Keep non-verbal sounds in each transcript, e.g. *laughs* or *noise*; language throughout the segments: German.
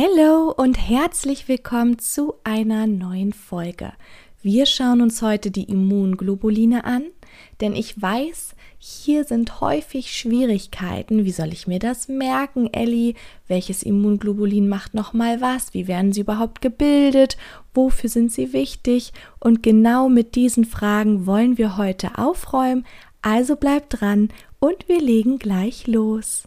Hallo und herzlich willkommen zu einer neuen Folge. Wir schauen uns heute die Immunglobuline an, denn ich weiß, hier sind häufig Schwierigkeiten. Wie soll ich mir das merken, Ellie? Welches Immunglobulin macht nochmal was? Wie werden sie überhaupt gebildet? Wofür sind sie wichtig? Und genau mit diesen Fragen wollen wir heute aufräumen. Also bleibt dran und wir legen gleich los.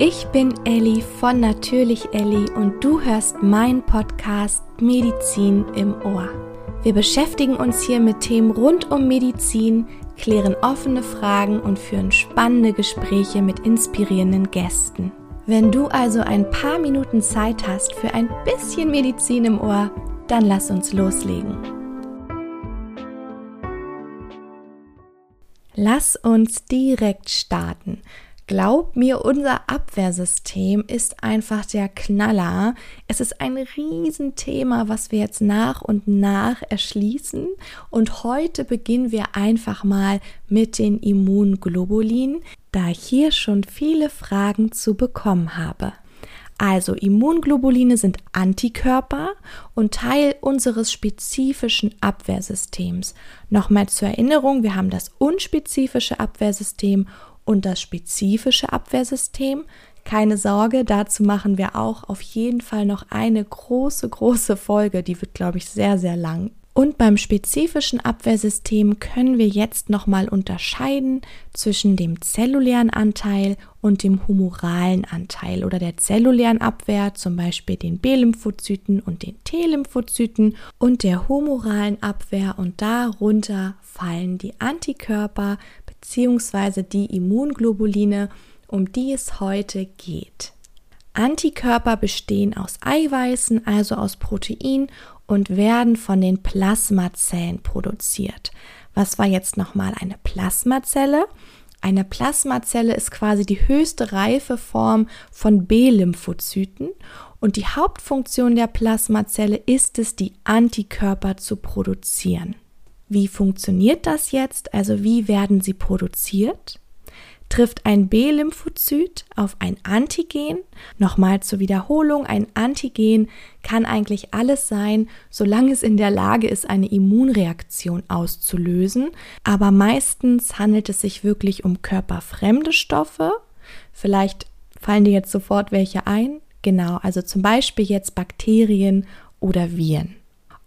Ich bin Ellie von Natürlich Ellie und du hörst meinen Podcast Medizin im Ohr. Wir beschäftigen uns hier mit Themen rund um Medizin, klären offene Fragen und führen spannende Gespräche mit inspirierenden Gästen. Wenn du also ein paar Minuten Zeit hast für ein bisschen Medizin im Ohr, dann lass uns loslegen. Lass uns direkt starten. Glaub mir, unser Abwehrsystem ist einfach der Knaller. Es ist ein Riesenthema, was wir jetzt nach und nach erschließen. Und heute beginnen wir einfach mal mit den Immunglobulinen, da ich hier schon viele Fragen zu bekommen habe. Also Immunglobuline sind Antikörper und Teil unseres spezifischen Abwehrsystems. Nochmal zur Erinnerung, wir haben das unspezifische Abwehrsystem und das spezifische Abwehrsystem. Keine Sorge, dazu machen wir auch auf jeden Fall noch eine große, große Folge. Die wird, glaube ich, sehr, sehr lang. Und beim spezifischen Abwehrsystem können wir jetzt nochmal unterscheiden zwischen dem zellulären Anteil und dem humoralen Anteil oder der zellulären Abwehr, zum Beispiel den B-Lymphozyten und den T-Lymphozyten und der humoralen Abwehr und darunter fallen die Antikörper bzw. die Immunglobuline, um die es heute geht. Antikörper bestehen aus Eiweißen, also aus Protein und werden von den Plasmazellen produziert. Was war jetzt nochmal eine Plasmazelle? Eine Plasmazelle ist quasi die höchste Reifeform von B-Lymphozyten und die Hauptfunktion der Plasmazelle ist es, die Antikörper zu produzieren. Wie funktioniert das jetzt? Also wie werden sie produziert? Trifft ein B-Lymphozyt auf ein Antigen? Nochmal zur Wiederholung, ein Antigen kann eigentlich alles sein, solange es in der Lage ist, eine Immunreaktion auszulösen. Aber meistens handelt es sich wirklich um körperfremde Stoffe. Vielleicht fallen dir jetzt sofort welche ein. Genau, also zum Beispiel jetzt Bakterien oder Viren.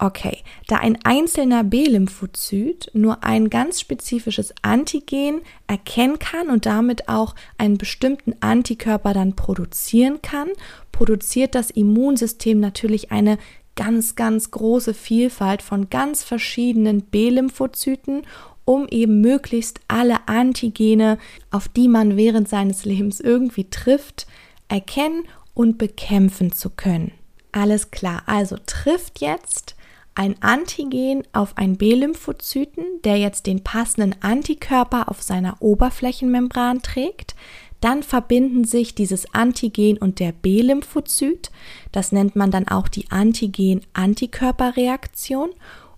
Okay, da ein einzelner B-Lymphozyt nur ein ganz spezifisches Antigen erkennen kann und damit auch einen bestimmten Antikörper dann produzieren kann, produziert das Immunsystem natürlich eine ganz, ganz große Vielfalt von ganz verschiedenen B-Lymphozyten, um eben möglichst alle Antigene, auf die man während seines Lebens irgendwie trifft, erkennen und bekämpfen zu können. Alles klar, also trifft jetzt ein Antigen auf einen B-Lymphozyten, der jetzt den passenden Antikörper auf seiner Oberflächenmembran trägt. Dann verbinden sich dieses Antigen und der B-Lymphozyt. Das nennt man dann auch die Antigen-Antikörperreaktion.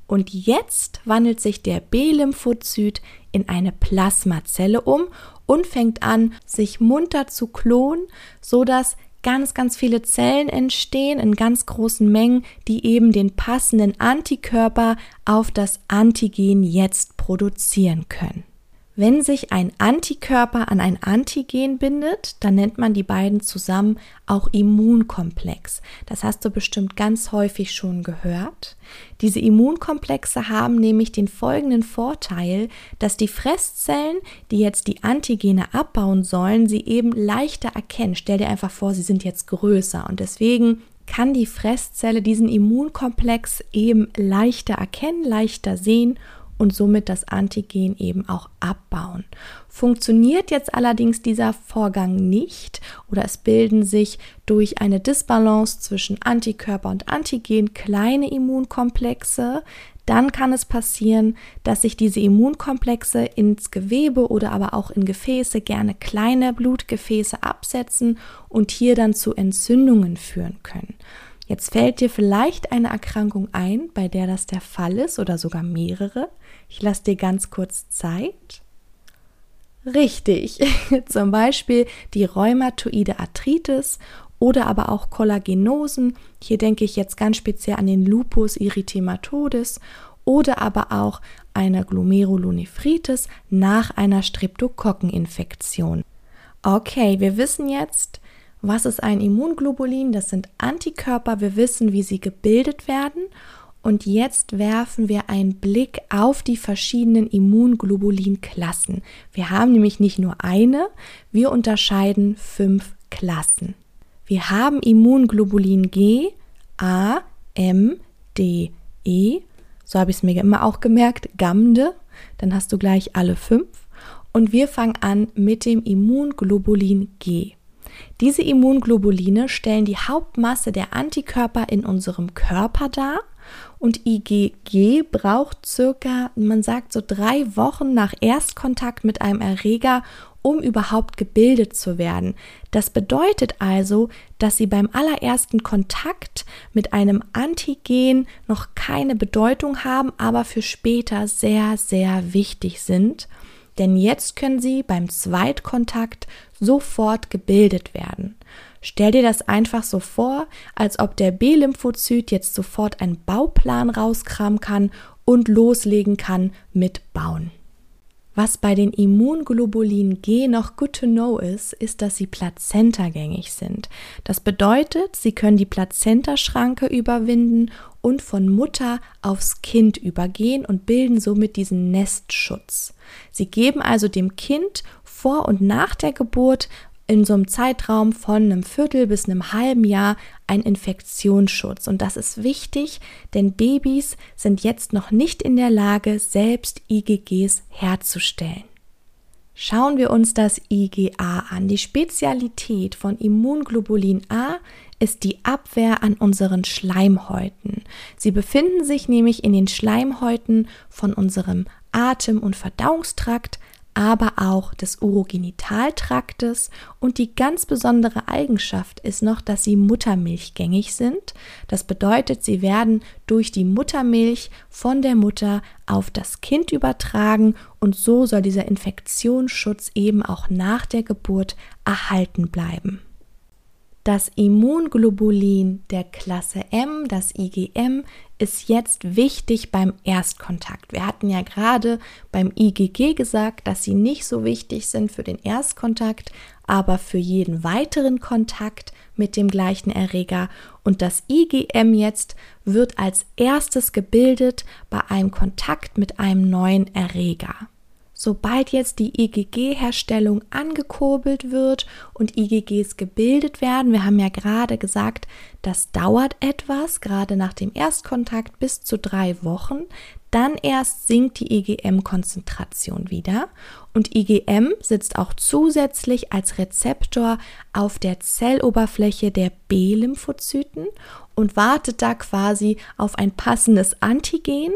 Und jetzt wandelt sich der B-Lymphozyt in eine Plasmazelle um und fängt an, sich munter zu klonen, sodass ganz, ganz viele Zellen entstehen in ganz großen Mengen, die eben den passenden Antikörper auf das Antigen jetzt produzieren können. Wenn sich ein Antikörper an ein Antigen bindet, dann nennt man die beiden zusammen auch Immunkomplex. Das hast du bestimmt ganz häufig schon gehört. Diese Immunkomplexe haben nämlich den folgenden Vorteil, dass die Fresszellen, die jetzt die Antigene abbauen sollen, sie eben leichter erkennen. Stell dir einfach vor, sie sind jetzt größer und deswegen kann die Fresszelle diesen Immunkomplex eben leichter erkennen, leichter sehen und somit das Antigen eben auch abbauen. Funktioniert jetzt allerdings dieser Vorgang nicht oder es bilden sich durch eine Disbalance zwischen Antikörper und Antigen kleine Immunkomplexe, dann kann es passieren, dass sich diese Immunkomplexe ins Gewebe oder aber auch in Gefäße, gerne kleine Blutgefäße absetzen und hier dann zu Entzündungen führen können. Jetzt fällt dir vielleicht eine Erkrankung ein, bei der das der Fall ist oder sogar mehrere. Ich lasse dir ganz kurz Zeit. Richtig, *laughs* zum Beispiel die rheumatoide Arthritis oder aber auch Kollagenosen. Hier denke ich jetzt ganz speziell an den Lupus erythematodes oder aber auch eine Glomerulonephritis nach einer Streptokokkeninfektion. Okay, wir wissen jetzt, was ist ein Immunglobulin? Das sind Antikörper. Wir wissen, wie sie gebildet werden. Und jetzt werfen wir einen Blick auf die verschiedenen Immunglobulin-Klassen. Wir haben nämlich nicht nur eine, wir unterscheiden fünf Klassen. Wir haben Immunglobulin G, A, M, D, E. So habe ich es mir immer auch gemerkt, Gamde. Dann hast du gleich alle fünf. Und wir fangen an mit dem Immunglobulin G. Diese Immunglobuline stellen die Hauptmasse der Antikörper in unserem Körper dar und IgG braucht circa, man sagt so drei Wochen nach Erstkontakt mit einem Erreger, um überhaupt gebildet zu werden. Das bedeutet also, dass sie beim allerersten Kontakt mit einem Antigen noch keine Bedeutung haben, aber für später sehr, sehr wichtig sind denn jetzt können sie beim Zweitkontakt sofort gebildet werden. Stell dir das einfach so vor, als ob der B-Lymphozyt jetzt sofort einen Bauplan rauskramen kann und loslegen kann mit Bauen. Was bei den Immunglobulin G noch good to know ist, ist, dass sie plazentagängig sind. Das bedeutet, sie können die Plazentaschranke überwinden und von Mutter aufs Kind übergehen und bilden somit diesen Nestschutz. Sie geben also dem Kind vor und nach der Geburt in so einem Zeitraum von einem Viertel bis einem halben Jahr ein Infektionsschutz. Und das ist wichtig, denn Babys sind jetzt noch nicht in der Lage, selbst IgGs herzustellen. Schauen wir uns das IgA an. Die Spezialität von Immunglobulin A ist die Abwehr an unseren Schleimhäuten. Sie befinden sich nämlich in den Schleimhäuten von unserem Atem- und Verdauungstrakt, aber auch des Urogenitaltraktes und die ganz besondere Eigenschaft ist noch, dass sie muttermilchgängig sind. Das bedeutet, sie werden durch die Muttermilch von der Mutter auf das Kind übertragen und so soll dieser Infektionsschutz eben auch nach der Geburt erhalten bleiben. Das Immunglobulin der Klasse M, das IgM, ist jetzt wichtig beim Erstkontakt. Wir hatten ja gerade beim IgG gesagt, dass sie nicht so wichtig sind für den Erstkontakt, aber für jeden weiteren Kontakt mit dem gleichen Erreger. Und das IgM jetzt wird als erstes gebildet bei einem Kontakt mit einem neuen Erreger. Sobald jetzt die IgG-Herstellung angekurbelt wird und IgGs gebildet werden, wir haben ja gerade gesagt, das dauert etwas, gerade nach dem Erstkontakt bis zu drei Wochen, dann erst sinkt die IgM-Konzentration wieder und IgM sitzt auch zusätzlich als Rezeptor auf der Zelloberfläche der B-Lymphozyten und wartet da quasi auf ein passendes Antigen,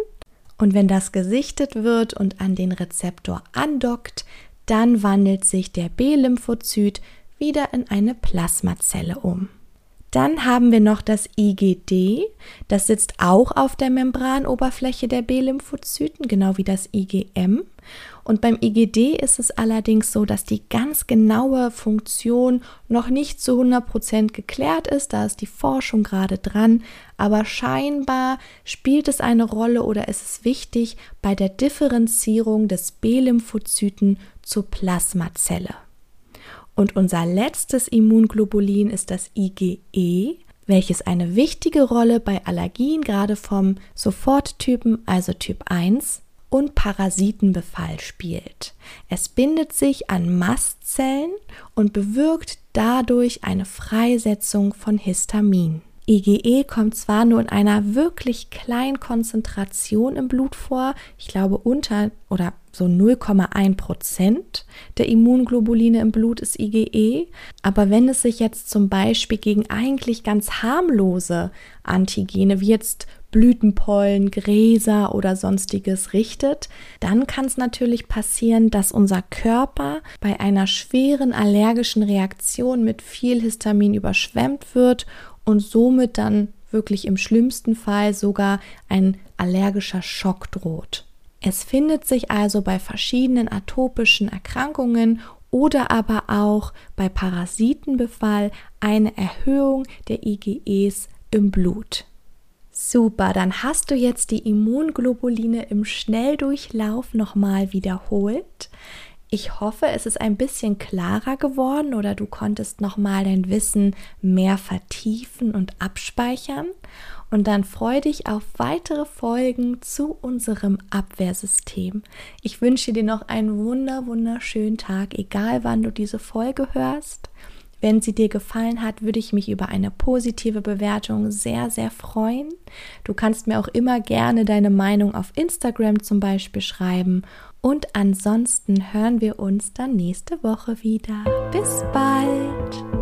und wenn das gesichtet wird und an den Rezeptor andockt, dann wandelt sich der B-Lymphozyt wieder in eine Plasmazelle um. Dann haben wir noch das IgD, das sitzt auch auf der Membranoberfläche der B-Lymphozyten, genau wie das IgM. Und beim IgD ist es allerdings so, dass die ganz genaue Funktion noch nicht zu 100% geklärt ist. Da ist die Forschung gerade dran. Aber scheinbar spielt es eine Rolle oder ist es wichtig bei der Differenzierung des B-Lymphozyten zur Plasmazelle. Und unser letztes Immunglobulin ist das IgE, welches eine wichtige Rolle bei Allergien gerade vom Soforttypen, also Typ 1, und Parasitenbefall spielt. Es bindet sich an Mastzellen und bewirkt dadurch eine Freisetzung von Histamin. IgE kommt zwar nur in einer wirklich kleinen Konzentration im Blut vor, ich glaube unter oder so 0,1 Prozent der Immunglobuline im Blut ist IgE, aber wenn es sich jetzt zum Beispiel gegen eigentlich ganz harmlose Antigene wie jetzt Blütenpollen, Gräser oder sonstiges richtet, dann kann es natürlich passieren, dass unser Körper bei einer schweren allergischen Reaktion mit viel Histamin überschwemmt wird und somit dann wirklich im schlimmsten Fall sogar ein allergischer Schock droht. Es findet sich also bei verschiedenen atopischen Erkrankungen oder aber auch bei Parasitenbefall eine Erhöhung der IgEs im Blut. Super, dann hast du jetzt die Immunglobuline im Schnelldurchlauf nochmal wiederholt. Ich hoffe, es ist ein bisschen klarer geworden oder du konntest nochmal dein Wissen mehr vertiefen und abspeichern. Und dann freue dich auf weitere Folgen zu unserem Abwehrsystem. Ich wünsche dir noch einen wunder, wunderschönen Tag, egal wann du diese Folge hörst. Wenn sie dir gefallen hat, würde ich mich über eine positive Bewertung sehr, sehr freuen. Du kannst mir auch immer gerne deine Meinung auf Instagram zum Beispiel schreiben. Und ansonsten hören wir uns dann nächste Woche wieder. Bis bald!